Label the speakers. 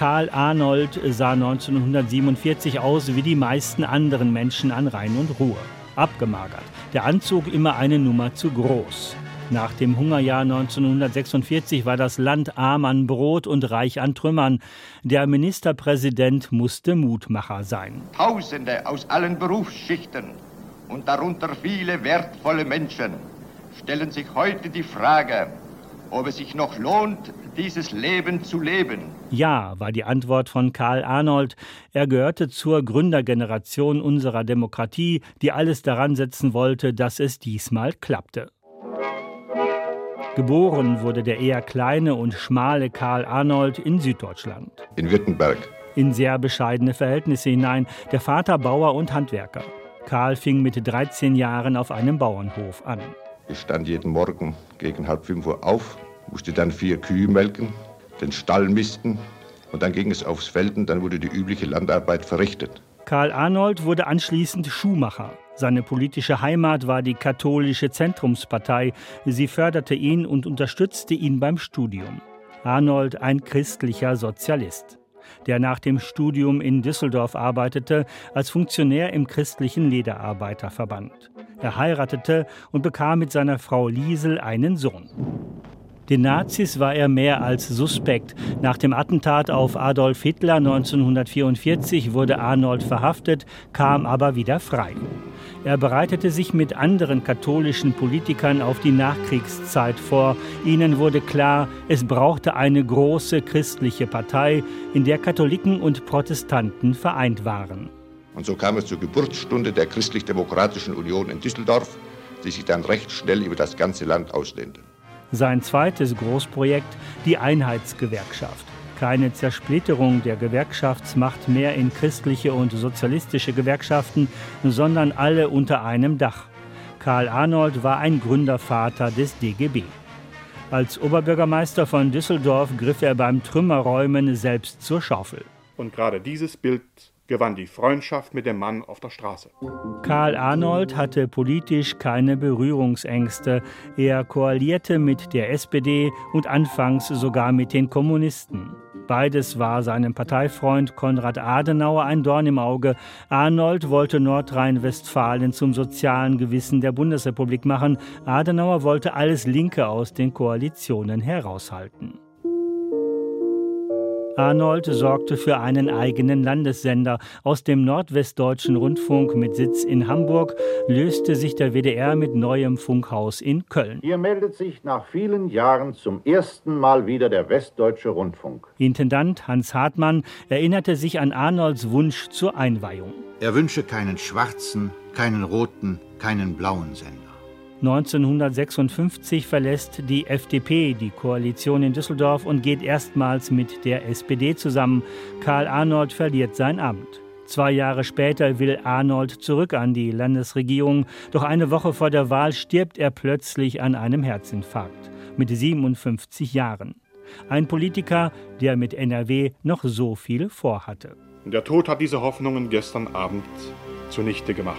Speaker 1: Karl Arnold sah 1947 aus wie die meisten anderen Menschen an Rhein und Ruhr. Abgemagert, der Anzug immer eine Nummer zu groß. Nach dem Hungerjahr 1946 war das Land arm an Brot und reich an Trümmern. Der Ministerpräsident musste Mutmacher sein.
Speaker 2: Tausende aus allen Berufsschichten und darunter viele wertvolle Menschen stellen sich heute die Frage, ob es sich noch lohnt, dieses Leben zu leben.
Speaker 1: Ja, war die Antwort von Karl Arnold. Er gehörte zur Gründergeneration unserer Demokratie, die alles daran setzen wollte, dass es diesmal klappte. Geboren wurde der eher kleine und schmale Karl Arnold in Süddeutschland.
Speaker 2: In Württemberg.
Speaker 1: In sehr bescheidene Verhältnisse hinein, der Vater Bauer und Handwerker. Karl fing mit 13 Jahren auf einem Bauernhof an.
Speaker 2: Ich stand jeden Morgen gegen halb fünf Uhr auf, musste dann vier Kühe melken, den Stall misten und dann ging es aufs Feld und dann wurde die übliche Landarbeit verrichtet.
Speaker 1: Karl Arnold wurde anschließend Schuhmacher. Seine politische Heimat war die katholische Zentrumspartei. Sie förderte ihn und unterstützte ihn beim Studium. Arnold ein christlicher Sozialist, der nach dem Studium in Düsseldorf arbeitete als Funktionär im christlichen Lederarbeiterverband. Er heiratete und bekam mit seiner Frau Liesel einen Sohn. Den Nazis war er mehr als suspekt. Nach dem Attentat auf Adolf Hitler 1944 wurde Arnold verhaftet, kam aber wieder frei. Er bereitete sich mit anderen katholischen Politikern auf die Nachkriegszeit vor. Ihnen wurde klar, es brauchte eine große christliche Partei, in der Katholiken und Protestanten vereint waren.
Speaker 2: Und so kam es zur Geburtsstunde der Christlich-Demokratischen Union in Düsseldorf, die sich dann recht schnell über das ganze Land ausdehnte.
Speaker 1: Sein zweites Großprojekt, die Einheitsgewerkschaft. Keine Zersplitterung der Gewerkschaftsmacht mehr in christliche und sozialistische Gewerkschaften, sondern alle unter einem Dach. Karl Arnold war ein Gründervater des DGB. Als Oberbürgermeister von Düsseldorf griff er beim Trümmerräumen selbst zur Schaufel.
Speaker 3: Und gerade dieses Bild gewann die Freundschaft mit dem Mann auf der Straße.
Speaker 1: Karl Arnold hatte politisch keine Berührungsängste. Er koalierte mit der SPD und anfangs sogar mit den Kommunisten. Beides war seinem Parteifreund Konrad Adenauer ein Dorn im Auge. Arnold wollte Nordrhein-Westfalen zum sozialen Gewissen der Bundesrepublik machen. Adenauer wollte alles Linke aus den Koalitionen heraushalten. Arnold sorgte für einen eigenen Landessender. Aus dem Nordwestdeutschen Rundfunk mit Sitz in Hamburg löste sich der WDR mit neuem Funkhaus in Köln.
Speaker 4: Hier meldet sich nach vielen Jahren zum ersten Mal wieder der Westdeutsche Rundfunk.
Speaker 1: Intendant Hans Hartmann erinnerte sich an Arnolds Wunsch zur Einweihung.
Speaker 5: Er wünsche keinen schwarzen, keinen roten, keinen blauen Sender.
Speaker 1: 1956 verlässt die FDP die Koalition in Düsseldorf und geht erstmals mit der SPD zusammen. Karl Arnold verliert sein Amt. Zwei Jahre später will Arnold zurück an die Landesregierung, doch eine Woche vor der Wahl stirbt er plötzlich an einem Herzinfarkt mit 57 Jahren. Ein Politiker, der mit NRW noch so viel vorhatte.
Speaker 3: Der Tod hat diese Hoffnungen gestern Abend zunichte gemacht.